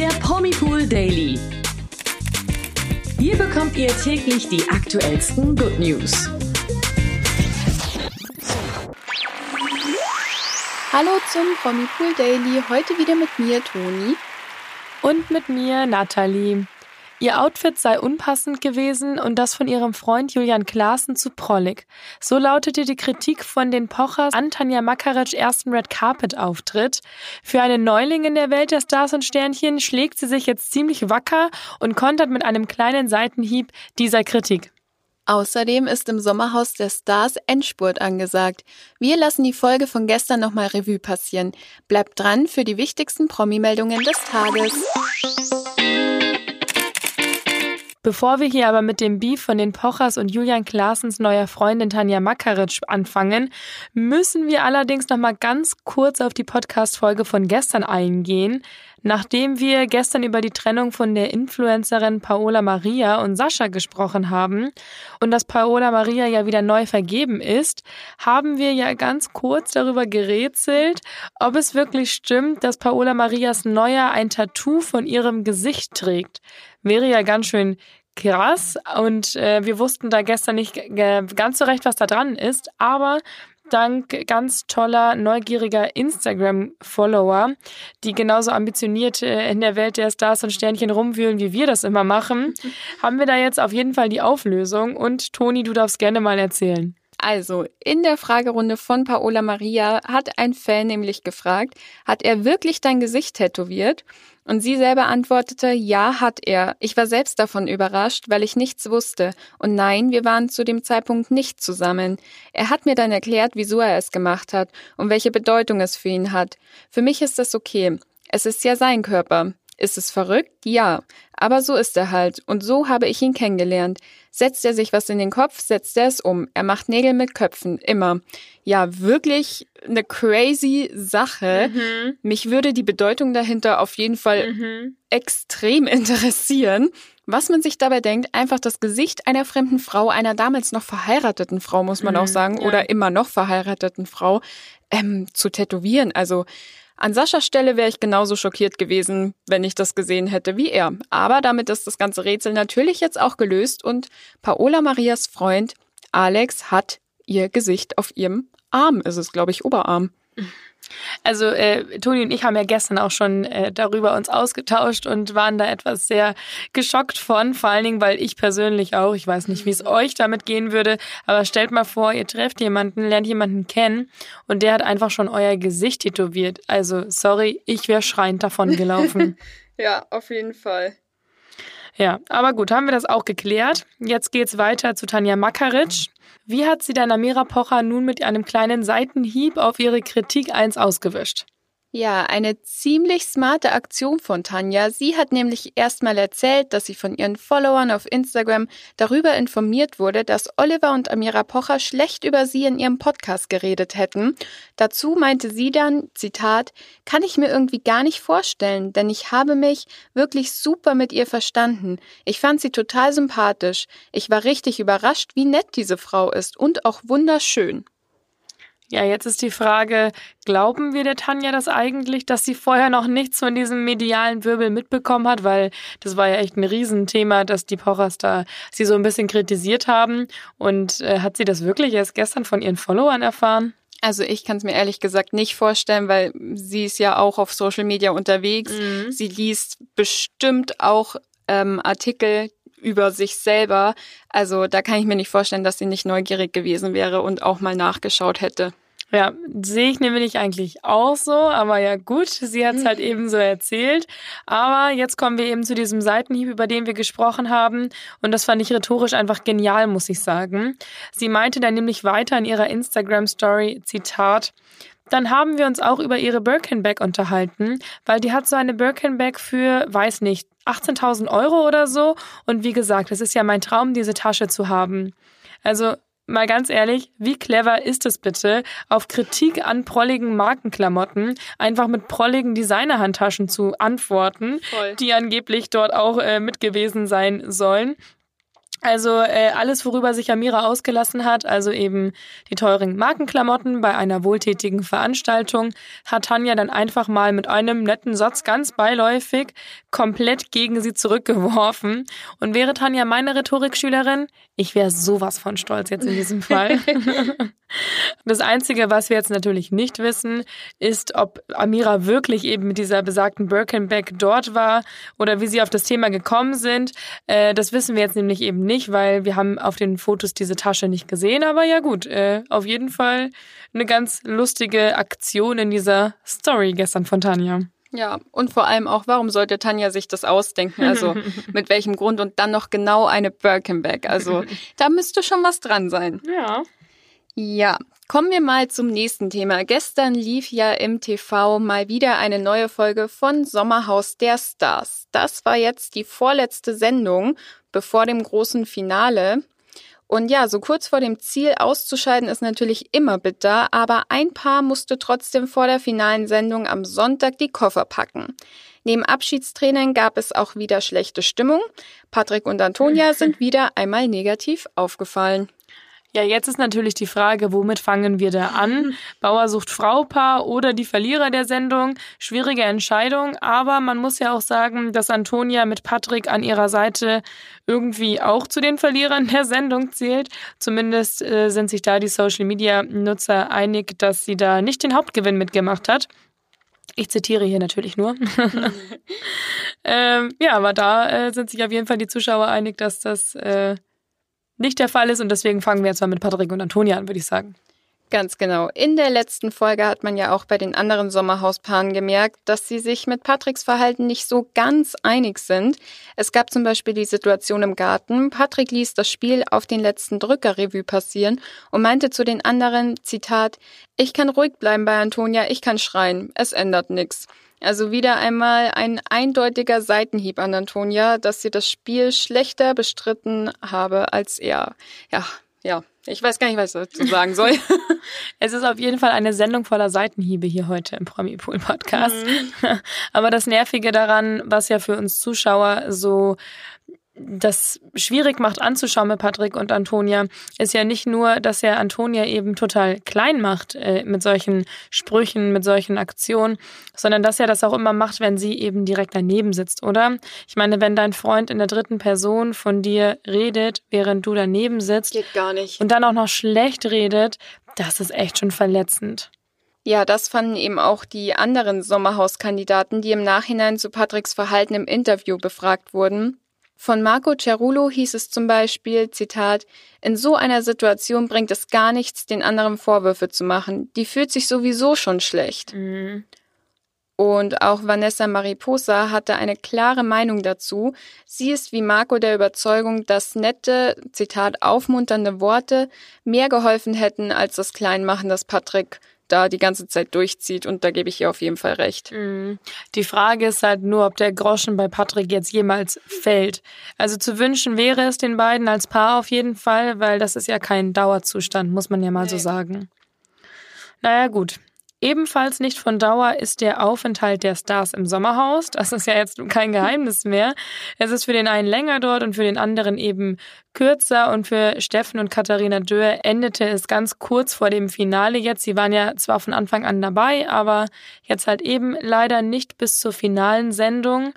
der Promipool Daily. Hier bekommt ihr täglich die aktuellsten Good News. Hallo zum Promipool Daily. Heute wieder mit mir, Toni. Und mit mir, Nathalie. Ihr Outfit sei unpassend gewesen und das von ihrem Freund Julian Klaassen zu prollig. So lautete die Kritik von den Pochers an Tanja Makaritsch ersten Red Carpet Auftritt. Für eine Neuling in der Welt der Stars und Sternchen schlägt sie sich jetzt ziemlich wacker und kontert mit einem kleinen Seitenhieb dieser Kritik. Außerdem ist im Sommerhaus der Stars Endspurt angesagt. Wir lassen die Folge von gestern nochmal Revue passieren. Bleibt dran für die wichtigsten Promi-Meldungen des Tages. Bevor wir hier aber mit dem Beef von den Pochers und Julian Klaasens neuer Freundin Tanja Makaritsch anfangen, müssen wir allerdings noch mal ganz kurz auf die Podcast-Folge von gestern eingehen. Nachdem wir gestern über die Trennung von der Influencerin Paola Maria und Sascha gesprochen haben und dass Paola Maria ja wieder neu vergeben ist, haben wir ja ganz kurz darüber gerätselt, ob es wirklich stimmt, dass Paola Marias Neuer ein Tattoo von ihrem Gesicht trägt. Wäre ja ganz schön krass und äh, wir wussten da gestern nicht ganz so recht, was da dran ist, aber dank ganz toller, neugieriger Instagram-Follower, die genauso ambitioniert äh, in der Welt der Stars und Sternchen rumwühlen, wie wir das immer machen, haben wir da jetzt auf jeden Fall die Auflösung und Toni, du darfst gerne mal erzählen. Also, in der Fragerunde von Paola Maria hat ein Fan nämlich gefragt, hat er wirklich dein Gesicht tätowiert? Und sie selber antwortete, ja, hat er. Ich war selbst davon überrascht, weil ich nichts wusste. Und nein, wir waren zu dem Zeitpunkt nicht zusammen. Er hat mir dann erklärt, wieso er es gemacht hat und welche Bedeutung es für ihn hat. Für mich ist das okay. Es ist ja sein Körper. Ist es verrückt? Ja. Aber so ist er halt. Und so habe ich ihn kennengelernt. Setzt er sich was in den Kopf, setzt er es um. Er macht Nägel mit Köpfen. Immer. Ja, wirklich eine crazy Sache. Mhm. Mich würde die Bedeutung dahinter auf jeden Fall mhm. extrem interessieren. Was man sich dabei denkt, einfach das Gesicht einer fremden Frau, einer damals noch verheirateten Frau, muss man mhm, auch sagen, ja. oder immer noch verheirateten Frau, ähm, zu tätowieren. Also an Saschas Stelle wäre ich genauso schockiert gewesen, wenn ich das gesehen hätte wie er. Aber damit ist das ganze Rätsel natürlich jetzt auch gelöst und Paola Marias Freund Alex hat ihr Gesicht auf ihrem Arm, ist es, glaube ich, Oberarm. Also äh, Toni und ich haben ja gestern auch schon äh, darüber uns ausgetauscht und waren da etwas sehr geschockt von, vor allen Dingen, weil ich persönlich auch, ich weiß nicht, wie es euch damit gehen würde, aber stellt mal vor, ihr trefft jemanden, lernt jemanden kennen und der hat einfach schon euer Gesicht tätowiert. Also sorry, ich wäre schreiend davon gelaufen. ja, auf jeden Fall. Ja, aber gut, haben wir das auch geklärt. Jetzt geht's weiter zu Tanja Makaritsch. Wie hat sie dann Amira Pocher nun mit einem kleinen Seitenhieb auf ihre Kritik eins ausgewischt? Ja, eine ziemlich smarte Aktion von Tanja. Sie hat nämlich erstmal erzählt, dass sie von ihren Followern auf Instagram darüber informiert wurde, dass Oliver und Amira Pocher schlecht über sie in ihrem Podcast geredet hätten. Dazu meinte sie dann, Zitat, kann ich mir irgendwie gar nicht vorstellen, denn ich habe mich wirklich super mit ihr verstanden. Ich fand sie total sympathisch. Ich war richtig überrascht, wie nett diese Frau ist und auch wunderschön. Ja, jetzt ist die Frage, glauben wir der Tanja das eigentlich, dass sie vorher noch nichts von diesem medialen Wirbel mitbekommen hat? Weil das war ja echt ein Riesenthema, dass die Pochers da sie so ein bisschen kritisiert haben. Und äh, hat sie das wirklich erst gestern von ihren Followern erfahren? Also ich kann es mir ehrlich gesagt nicht vorstellen, weil sie ist ja auch auf Social Media unterwegs. Mhm. Sie liest bestimmt auch ähm, Artikel, über sich selber. Also da kann ich mir nicht vorstellen, dass sie nicht neugierig gewesen wäre und auch mal nachgeschaut hätte. Ja, sehe ich nämlich eigentlich auch so, aber ja gut, sie hat es halt eben so erzählt. Aber jetzt kommen wir eben zu diesem Seitenhieb, über den wir gesprochen haben. Und das fand ich rhetorisch einfach genial, muss ich sagen. Sie meinte dann nämlich weiter in ihrer Instagram-Story, Zitat, dann haben wir uns auch über ihre Birkenbag unterhalten, weil die hat so eine Birkenbag für, weiß nicht, 18.000 Euro oder so. Und wie gesagt, es ist ja mein Traum, diese Tasche zu haben. Also mal ganz ehrlich, wie clever ist es bitte, auf Kritik an prolligen Markenklamotten einfach mit prolligen Designerhandtaschen zu antworten, Voll. die angeblich dort auch äh, mit gewesen sein sollen. Also äh, alles, worüber sich Amira ausgelassen hat, also eben die teuren Markenklamotten bei einer wohltätigen Veranstaltung, hat Tanja dann einfach mal mit einem netten Satz ganz beiläufig komplett gegen sie zurückgeworfen. Und wäre Tanja meine Rhetorikschülerin, ich wäre sowas von stolz jetzt in diesem Fall. das Einzige, was wir jetzt natürlich nicht wissen, ist, ob Amira wirklich eben mit dieser besagten Birkenbeck dort war oder wie sie auf das Thema gekommen sind. Äh, das wissen wir jetzt nämlich eben nicht, weil wir haben auf den Fotos diese Tasche nicht gesehen. Aber ja gut, äh, auf jeden Fall eine ganz lustige Aktion in dieser Story gestern von Tanja. Ja, und vor allem auch, warum sollte Tanja sich das ausdenken? Also mit welchem Grund und dann noch genau eine Birkenback? Also da müsste schon was dran sein. Ja. Ja, kommen wir mal zum nächsten Thema. Gestern lief ja im TV mal wieder eine neue Folge von Sommerhaus der Stars. Das war jetzt die vorletzte Sendung bevor dem großen Finale. Und ja, so kurz vor dem Ziel auszuscheiden ist natürlich immer bitter, aber ein Paar musste trotzdem vor der finalen Sendung am Sonntag die Koffer packen. Neben Abschiedstränen gab es auch wieder schlechte Stimmung. Patrick und Antonia sind wieder einmal negativ aufgefallen. Ja, jetzt ist natürlich die Frage, womit fangen wir da an? Bauer sucht Fraupaar oder die Verlierer der Sendung? Schwierige Entscheidung, aber man muss ja auch sagen, dass Antonia mit Patrick an ihrer Seite irgendwie auch zu den Verlierern der Sendung zählt. Zumindest äh, sind sich da die Social Media Nutzer einig, dass sie da nicht den Hauptgewinn mitgemacht hat. Ich zitiere hier natürlich nur. ähm, ja, aber da äh, sind sich auf jeden Fall die Zuschauer einig, dass das äh, nicht der Fall ist. Und deswegen fangen wir jetzt mal mit Patrick und Antonia an, würde ich sagen. Ganz genau. In der letzten Folge hat man ja auch bei den anderen Sommerhauspaaren gemerkt, dass sie sich mit Patricks Verhalten nicht so ganz einig sind. Es gab zum Beispiel die Situation im Garten. Patrick ließ das Spiel auf den letzten Drückerrevue passieren und meinte zu den anderen, Zitat, ich kann ruhig bleiben bei Antonia, ich kann schreien, es ändert nichts. Also wieder einmal ein eindeutiger Seitenhieb an Antonia, dass sie das Spiel schlechter bestritten habe als er. Ja, ja, ich weiß gar nicht, was ich dazu sagen soll. es ist auf jeden Fall eine Sendung voller Seitenhiebe hier heute im Promipool Podcast. Mhm. Aber das Nervige daran, was ja für uns Zuschauer so das schwierig macht anzuschauen mit Patrick und Antonia, ist ja nicht nur, dass er Antonia eben total klein macht äh, mit solchen Sprüchen, mit solchen Aktionen, sondern dass er das auch immer macht, wenn sie eben direkt daneben sitzt, oder? Ich meine, wenn dein Freund in der dritten Person von dir redet, während du daneben sitzt. Geht gar nicht. Und dann auch noch schlecht redet, das ist echt schon verletzend. Ja, das fanden eben auch die anderen Sommerhauskandidaten, die im Nachhinein zu Patricks Verhalten im Interview befragt wurden. Von Marco Cerulo hieß es zum Beispiel, Zitat, in so einer Situation bringt es gar nichts, den anderen Vorwürfe zu machen. Die fühlt sich sowieso schon schlecht. Mhm. Und auch Vanessa Mariposa hatte eine klare Meinung dazu. Sie ist wie Marco der Überzeugung, dass nette, Zitat, aufmunternde Worte mehr geholfen hätten als das Kleinmachen, das Patrick da die ganze Zeit durchzieht und da gebe ich ihr auf jeden Fall recht. Mhm. Die Frage ist halt nur, ob der Groschen bei Patrick jetzt jemals fällt. Also zu wünschen wäre es den beiden als Paar auf jeden Fall, weil das ist ja kein Dauerzustand, muss man ja mal nee. so sagen. Naja gut, Ebenfalls nicht von Dauer ist der Aufenthalt der Stars im Sommerhaus. Das ist ja jetzt kein Geheimnis mehr. Es ist für den einen länger dort und für den anderen eben kürzer. Und für Steffen und Katharina Döhr endete es ganz kurz vor dem Finale jetzt. Sie waren ja zwar von Anfang an dabei, aber jetzt halt eben leider nicht bis zur finalen Sendung.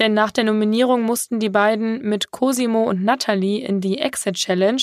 Denn nach der Nominierung mussten die beiden mit Cosimo und Natalie in die Exit Challenge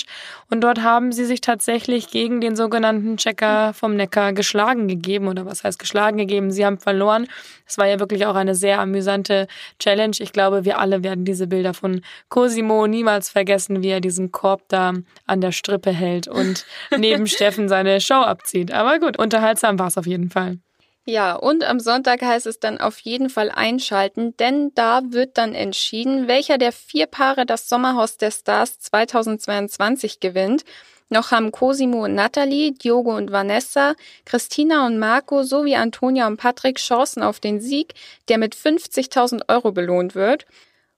und dort haben sie sich tatsächlich gegen den sogenannten Checker vom Neckar geschlagen gegeben oder was heißt geschlagen gegeben? Sie haben verloren. Es war ja wirklich auch eine sehr amüsante Challenge. Ich glaube, wir alle werden diese Bilder von Cosimo niemals vergessen, wie er diesen Korb da an der Strippe hält und neben Steffen seine Show abzieht. Aber gut, unterhaltsam war es auf jeden Fall. Ja, und am Sonntag heißt es dann auf jeden Fall einschalten, denn da wird dann entschieden, welcher der vier Paare das Sommerhaus der Stars 2022 gewinnt. Noch haben Cosimo und Natalie, Diogo und Vanessa, Christina und Marco sowie Antonia und Patrick Chancen auf den Sieg, der mit 50.000 Euro belohnt wird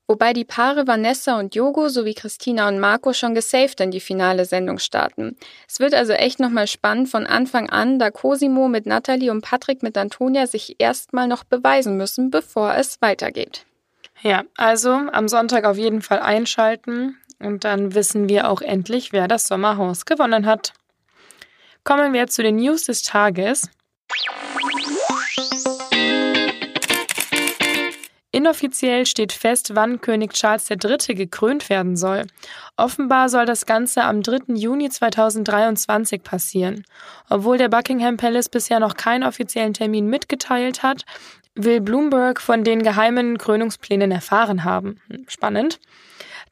wobei die Paare Vanessa und Yogo sowie Christina und Marco schon gesaved in die finale Sendung starten. Es wird also echt nochmal spannend von Anfang an, da Cosimo mit Natalie und Patrick mit Antonia sich erstmal noch beweisen müssen, bevor es weitergeht. Ja, also am Sonntag auf jeden Fall einschalten. Und dann wissen wir auch endlich, wer das Sommerhaus gewonnen hat. Kommen wir zu den News des Tages. Inoffiziell steht fest, wann König Charles III. gekrönt werden soll. Offenbar soll das Ganze am 3. Juni 2023 passieren. Obwohl der Buckingham Palace bisher noch keinen offiziellen Termin mitgeteilt hat, will Bloomberg von den geheimen Krönungsplänen erfahren haben. Hm, spannend.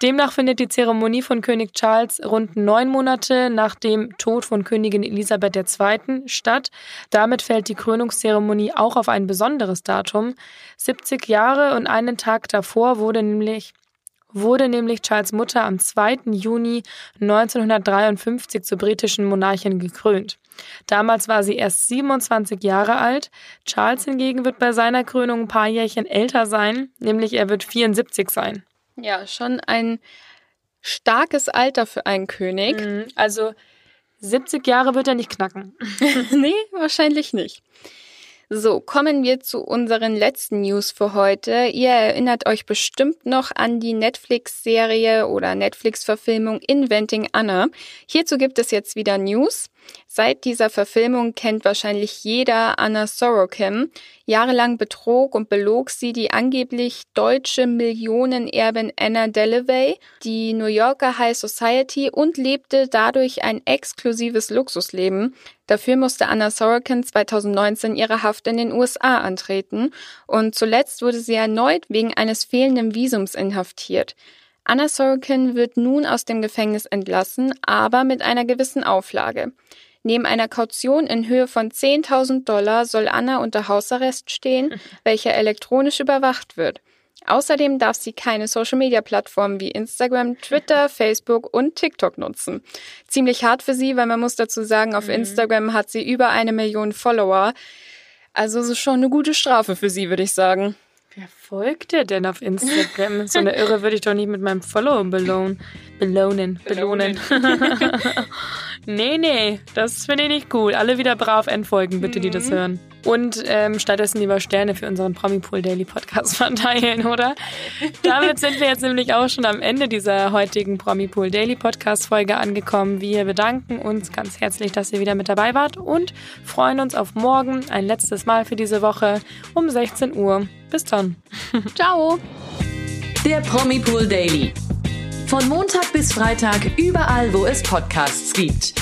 Demnach findet die Zeremonie von König Charles rund neun Monate nach dem Tod von Königin Elisabeth II. statt. Damit fällt die Krönungszeremonie auch auf ein besonderes Datum. 70 Jahre und einen Tag davor wurde nämlich wurde nämlich Charles Mutter am 2. Juni 1953 zur britischen Monarchin gekrönt. Damals war sie erst 27 Jahre alt. Charles hingegen wird bei seiner Krönung ein paar Jährchen älter sein, nämlich er wird 74 sein. Ja, schon ein starkes Alter für einen König. Mhm. Also 70 Jahre wird er nicht knacken. nee, wahrscheinlich nicht. So, kommen wir zu unseren letzten News für heute. Ihr erinnert euch bestimmt noch an die Netflix-Serie oder Netflix-Verfilmung Inventing Anna. Hierzu gibt es jetzt wieder News. Seit dieser Verfilmung kennt wahrscheinlich jeder Anna Sorokin. Jahrelang betrog und belog sie die angeblich deutsche Millionenerbin Anna Delaunay, die New Yorker High Society und lebte dadurch ein exklusives Luxusleben. Dafür musste Anna Sorokin 2019 ihre Haft in den USA antreten und zuletzt wurde sie erneut wegen eines fehlenden Visums inhaftiert. Anna Sorokin wird nun aus dem Gefängnis entlassen, aber mit einer gewissen Auflage. Neben einer Kaution in Höhe von 10.000 Dollar soll Anna unter Hausarrest stehen, welcher elektronisch überwacht wird. Außerdem darf sie keine Social-Media-Plattformen wie Instagram, Twitter, Facebook und TikTok nutzen. Ziemlich hart für sie, weil man muss dazu sagen, auf mhm. Instagram hat sie über eine Million Follower. Also es ist schon eine gute Strafe für sie, würde ich sagen. Wer folgt dir denn auf Instagram? So eine Irre würde ich doch nicht mit meinem Follow belohnen. Belohnen. Belohnen. nee, nee, das finde ich nicht cool. Alle wieder brav entfolgen, bitte, die das mhm. hören. Und ähm, stattdessen lieber Sterne für unseren Promipool Daily Podcast verteilen, oder? Damit sind wir jetzt nämlich auch schon am Ende dieser heutigen Promipool Daily Podcast Folge angekommen. Wir bedanken uns ganz herzlich, dass ihr wieder mit dabei wart und freuen uns auf morgen ein letztes Mal für diese Woche um 16 Uhr. Bis dann. Ciao. Der Promipool Daily. Von Montag bis Freitag überall, wo es Podcasts gibt.